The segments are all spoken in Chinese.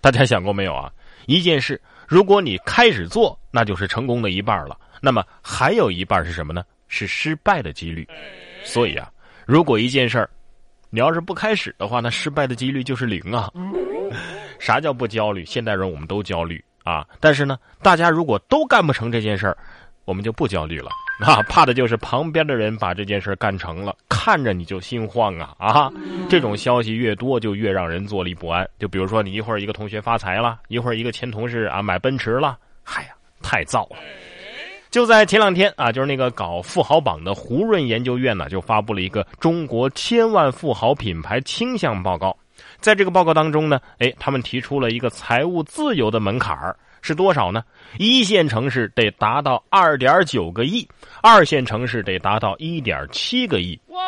大家想过没有啊？一件事，如果你开始做，那就是成功的一半了。那么还有一半是什么呢？是失败的几率。所以啊，如果一件事儿，你要是不开始的话，那失败的几率就是零啊。啥叫不焦虑？现代人我们都焦虑啊。但是呢，大家如果都干不成这件事儿，我们就不焦虑了啊。怕的就是旁边的人把这件事干成了，看着你就心慌啊啊！这种消息越多，就越让人坐立不安。就比如说，你一会儿一个同学发财了，一会儿一个前同事啊买奔驰了，嗨呀，太燥了。就在前两天啊，就是那个搞富豪榜的胡润研究院呢，就发布了一个中国千万富豪品牌倾向报告。在这个报告当中呢，哎，他们提出了一个财务自由的门槛儿是多少呢？一线城市得达到二点九个亿，二线城市得达到一点七个亿。哇，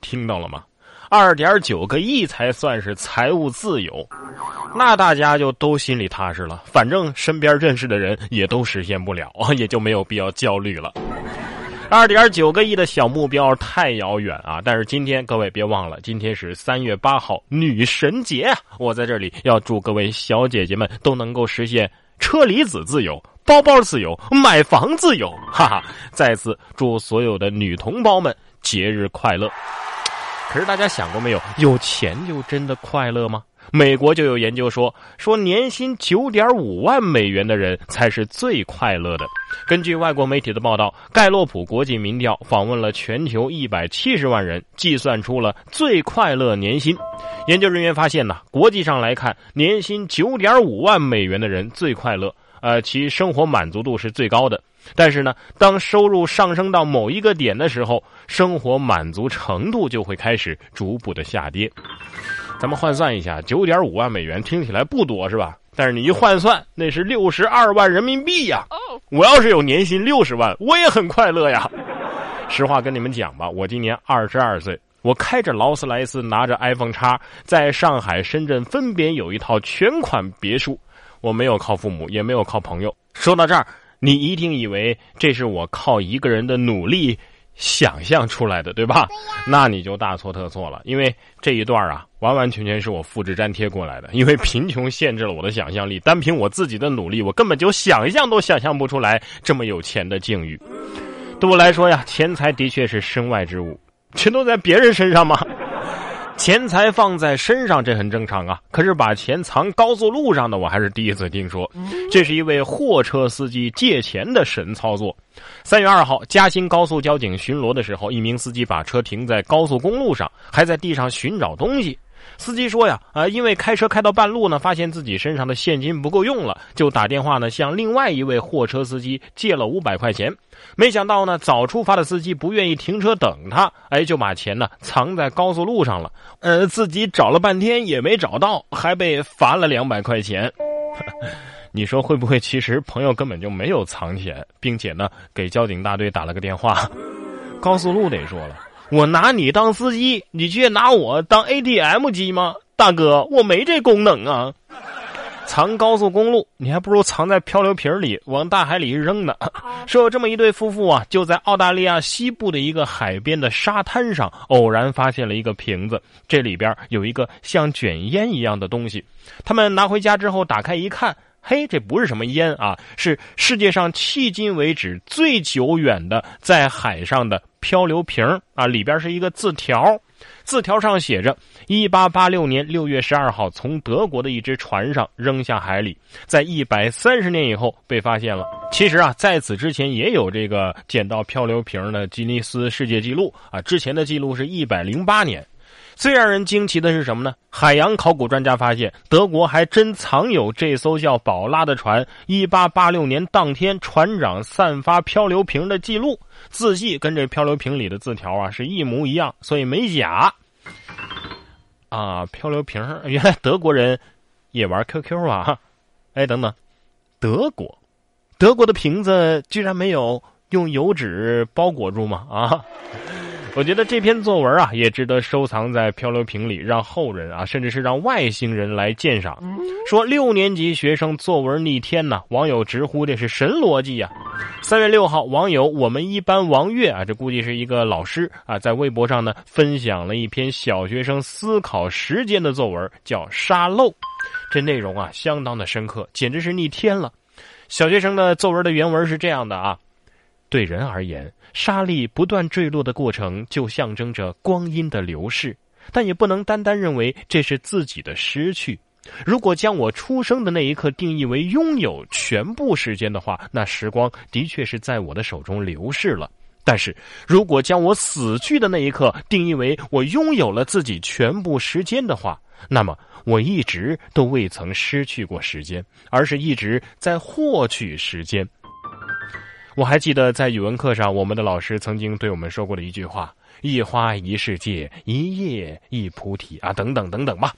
听到了吗？二点九个亿才算是财务自由，那大家就都心里踏实了。反正身边认识的人也都实现不了，也就没有必要焦虑了。二点九个亿的小目标太遥远啊！但是今天各位别忘了，今天是三月八号女神节啊！我在这里要祝各位小姐姐们都能够实现车厘子自由、包包自由、买房自由，哈哈！再次祝所有的女同胞们节日快乐。可是大家想过没有，有钱就真的快乐吗？美国就有研究说，说年薪九点五万美元的人才是最快乐的。根据外国媒体的报道，盖洛普国际民调访问了全球一百七十万人，计算出了最快乐年薪。研究人员发现呢，国际上来看，年薪九点五万美元的人最快乐，呃，其生活满足度是最高的。但是呢，当收入上升到某一个点的时候，生活满足程度就会开始逐步的下跌。咱们换算一下，九点五万美元听起来不多是吧？但是你一换算，那是六十二万人民币呀！我要是有年薪六十万，我也很快乐呀。实话跟你们讲吧，我今年二十二岁，我开着劳斯莱斯，拿着 iPhone 叉，在上海、深圳分别有一套全款别墅。我没有靠父母，也没有靠朋友。说到这儿。你一定以为这是我靠一个人的努力想象出来的，对吧？那你就大错特错了，因为这一段啊，完完全全是我复制粘贴过来的。因为贫穷限制了我的想象力，单凭我自己的努力，我根本就想象都想象不出来这么有钱的境遇。对我来说呀，钱财的确是身外之物，全都在别人身上吗？钱财放在身上，这很正常啊。可是把钱藏高速路上的，我还是第一次听说。这是一位货车司机借钱的神操作。三月二号，嘉兴高速交警巡逻的时候，一名司机把车停在高速公路上，还在地上寻找东西。司机说呀，啊，因为开车开到半路呢，发现自己身上的现金不够用了，就打电话呢向另外一位货车司机借了五百块钱。没想到呢，早出发的司机不愿意停车等他，哎，就把钱呢藏在高速路上了。呃，自己找了半天也没找到，还被罚了两百块钱。你说会不会？其实朋友根本就没有藏钱，并且呢给交警大队打了个电话。高速路得说了。我拿你当司机，你却拿我当 ATM 机吗？大哥，我没这功能啊！藏高速公路，你还不如藏在漂流瓶里，往大海里一扔呢。说有这么一对夫妇啊，就在澳大利亚西部的一个海边的沙滩上，偶然发现了一个瓶子，这里边有一个像卷烟一样的东西。他们拿回家之后，打开一看。嘿，这不是什么烟啊，是世界上迄今为止最久远的在海上的漂流瓶啊！里边是一个字条，字条上写着：一八八六年六月十二号从德国的一只船上扔下海里，在一百三十年以后被发现了。其实啊，在此之前也有这个捡到漂流瓶的吉尼斯世界纪录啊，之前的记录是一百零八年。最让人惊奇的是什么呢？海洋考古专家发现，德国还真藏有这艘叫“宝拉”的船。一八八六年当天，船长散发漂流瓶的记录，字迹跟这漂流瓶里的字条啊是一模一样，所以没假。啊，漂流瓶，原来德国人也玩 QQ 啊！哎，等等，德国，德国的瓶子居然没有用油纸包裹住吗？啊！我觉得这篇作文啊，也值得收藏在漂流瓶里，让后人啊，甚至是让外星人来鉴赏。说六年级学生作文逆天呢，网友直呼这是神逻辑呀。三月六号，网友我们一班王月啊，这估计是一个老师啊，在微博上呢分享了一篇小学生思考时间的作文，叫《沙漏》。这内容啊，相当的深刻，简直是逆天了。小学生的作文的原文是这样的啊：对人而言，沙粒不断坠落的过程就象征着光阴的流逝，但也不能单单认为这是自己的失去。如果将我出生的那一刻定义为拥有全部时间的话，那时光的确是在我的手中流逝了。但是如果将我死去的那一刻定义为我拥有了自己全部时间的话，那么我一直都未曾失去过时间，而是一直在获取时间。我还记得在语文课上，我们的老师曾经对我们说过的一句话：“一花一世界，一叶一菩提啊，等等等等吧。”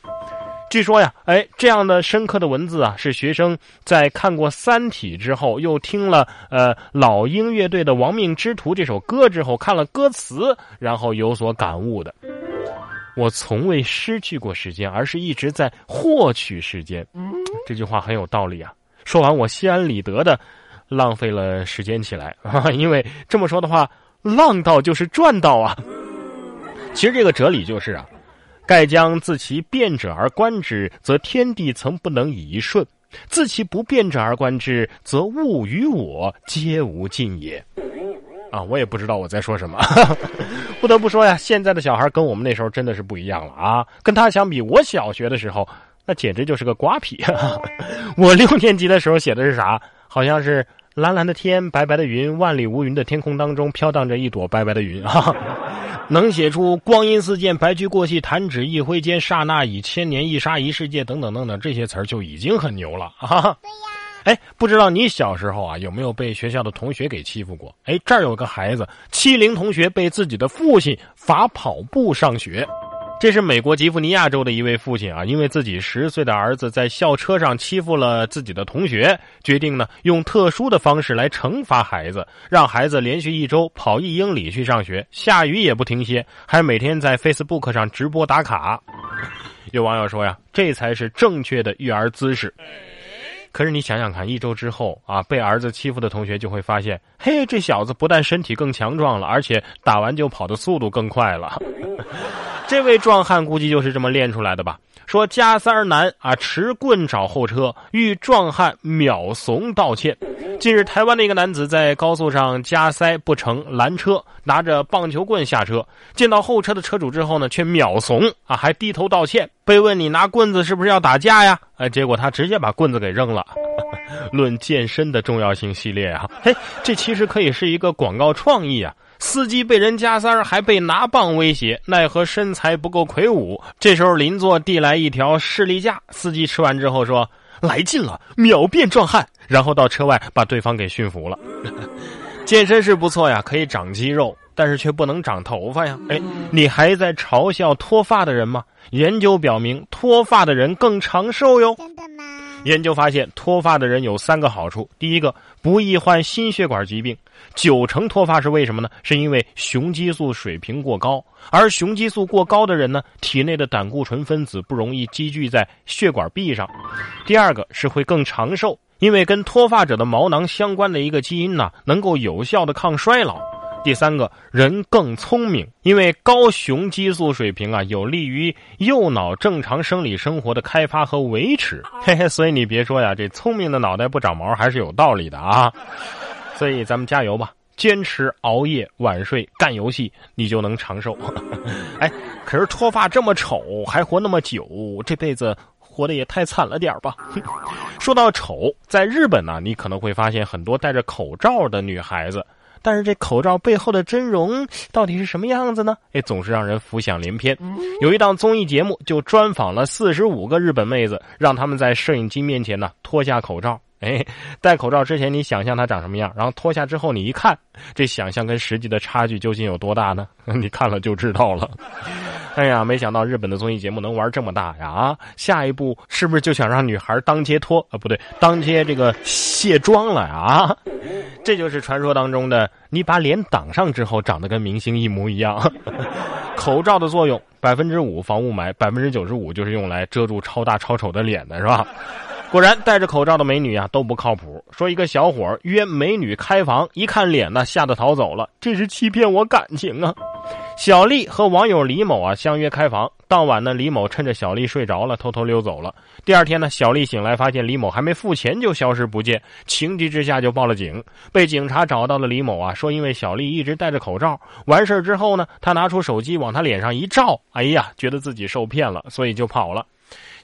据说呀，哎，这样的深刻的文字啊，是学生在看过《三体》之后，又听了呃老鹰乐队的《亡命之徒》这首歌之后，看了歌词，然后有所感悟的。我从未失去过时间，而是一直在获取时间。这句话很有道理啊！说完，我心安理得的浪费了时间起来，因为这么说的话，浪到就是赚到啊。其实这个哲理就是啊。盖将自其变者而观之，则天地曾不能以一瞬；自其不变者而观之，则物与我皆无尽也。啊，我也不知道我在说什么。不得不说呀，现在的小孩跟我们那时候真的是不一样了啊！跟他相比，我小学的时候那简直就是个瓜皮。我六年级的时候写的是啥？好像是蓝蓝的天，白白的云，万里无云的天空当中飘荡着一朵白白的云啊。能写出“光阴似箭，白驹过隙，弹指一挥间，刹那已千年，一沙一世界”等等等等这些词儿就已经很牛了 啊！对呀，哎，不知道你小时候啊有没有被学校的同学给欺负过？哎，这儿有个孩子，欺凌同学，被自己的父亲罚跑步上学。这是美国吉弗尼亚州的一位父亲啊，因为自己十岁的儿子在校车上欺负了自己的同学，决定呢用特殊的方式来惩罚孩子，让孩子连续一周跑一英里去上学，下雨也不停歇，还每天在 Facebook 上直播打卡。有网友说呀，这才是正确的育儿姿势。可是你想想看，一周之后啊，被儿子欺负的同学就会发现，嘿，这小子不但身体更强壮了，而且打完就跑的速度更快了。这位壮汉估计就是这么练出来的吧？说加塞儿男啊，持棍找后车，遇壮汉秒怂道歉。近日，台湾的一个男子在高速上加塞不成拦车，拿着棒球棍下车，见到后车的车主之后呢，却秒怂啊，还低头道歉。被问你拿棍子是不是要打架呀？哎，结果他直接把棍子给扔了。论健身的重要性系列啊，嘿，这其实可以是一个广告创意啊。司机被人加塞儿，还被拿棒威胁，奈何身材不够魁梧。这时候邻座递来一条士力架，司机吃完之后说：“来劲了，秒变壮汉。”然后到车外把对方给驯服了。健身是不错呀，可以长肌肉，但是却不能长头发呀。哎，你还在嘲笑脱发的人吗？研究表明，脱发的人更长寿哟。研究发现，脱发的人有三个好处。第一个，不易患心血管疾病。九成脱发是为什么呢？是因为雄激素水平过高。而雄激素过高的人呢，体内的胆固醇分子不容易积聚在血管壁上。第二个是会更长寿，因为跟脱发者的毛囊相关的一个基因呢，能够有效的抗衰老。第三个人更聪明，因为高雄激素水平啊，有利于右脑正常生理生活的开发和维持。嘿 嘿，所以你别说呀，这聪明的脑袋不长毛还是有道理的啊。所以咱们加油吧，坚持熬夜、晚睡、干游戏，你就能长寿。哎，可是脱发这么丑还活那么久，这辈子活得也太惨了点吧？说到丑，在日本呢，你可能会发现很多戴着口罩的女孩子。但是这口罩背后的真容到底是什么样子呢？哎，总是让人浮想联翩。有一档综艺节目就专访了四十五个日本妹子，让他们在摄影机面前呢脱下口罩。哎，戴口罩之前你想象它长什么样，然后脱下之后你一看，这想象跟实际的差距究竟有多大呢？你看了就知道了。哎呀，没想到日本的综艺节目能玩这么大呀！啊，下一步是不是就想让女孩当街脱啊？不对，当街这个卸妆了啊？这就是传说当中的，你把脸挡上之后，长得跟明星一模一样。口罩的作用，百分之五防雾霾，百分之九十五就是用来遮住超大超丑的脸的，是吧？果然，戴着口罩的美女啊都不靠谱。说一个小伙约美女开房，一看脸呢，吓得逃走了。这是欺骗我感情啊！小丽和网友李某啊相约开房，当晚呢，李某趁着小丽睡着了，偷偷溜走了。第二天呢，小丽醒来发现李某还没付钱就消失不见，情急之下就报了警。被警察找到了李某啊，说因为小丽一直戴着口罩，完事之后呢，他拿出手机往他脸上一照，哎呀，觉得自己受骗了，所以就跑了。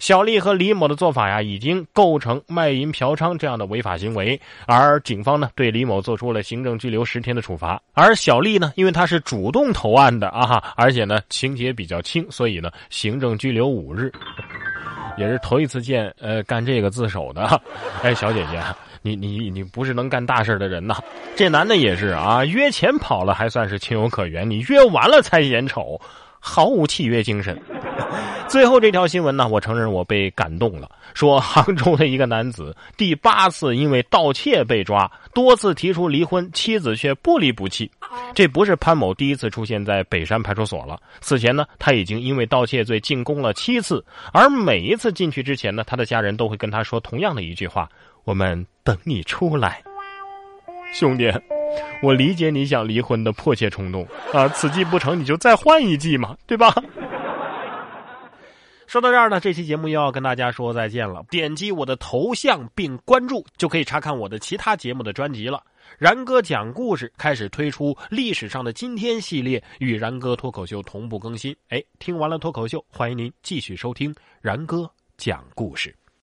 小丽和李某的做法呀，已经构成卖淫嫖娼这样的违法行为，而警方呢，对李某做出了行政拘留十天的处罚。而小丽呢，因为她是主动投案的啊，而且呢，情节比较轻，所以呢，行政拘留五日。也是头一次见，呃，干这个自首的。哎，小姐姐，你你你不是能干大事的人呐？这男的也是啊，约钱跑了还算是情有可原，你约完了才嫌丑，毫无契约精神。最后这条新闻呢，我承认我被感动了。说杭州的一个男子第八次因为盗窃被抓，多次提出离婚，妻子却不离不弃。这不是潘某第一次出现在北山派出所了。此前呢，他已经因为盗窃罪进宫了七次，而每一次进去之前呢，他的家人都会跟他说同样的一句话：“我们等你出来，兄弟。”我理解你想离婚的迫切冲动啊！此计不成，你就再换一计嘛，对吧？说到这儿呢，这期节目又要跟大家说再见了。点击我的头像并关注，就可以查看我的其他节目的专辑了。然哥讲故事开始推出历史上的今天系列，与然哥脱口秀同步更新。哎，听完了脱口秀，欢迎您继续收听然哥讲故事。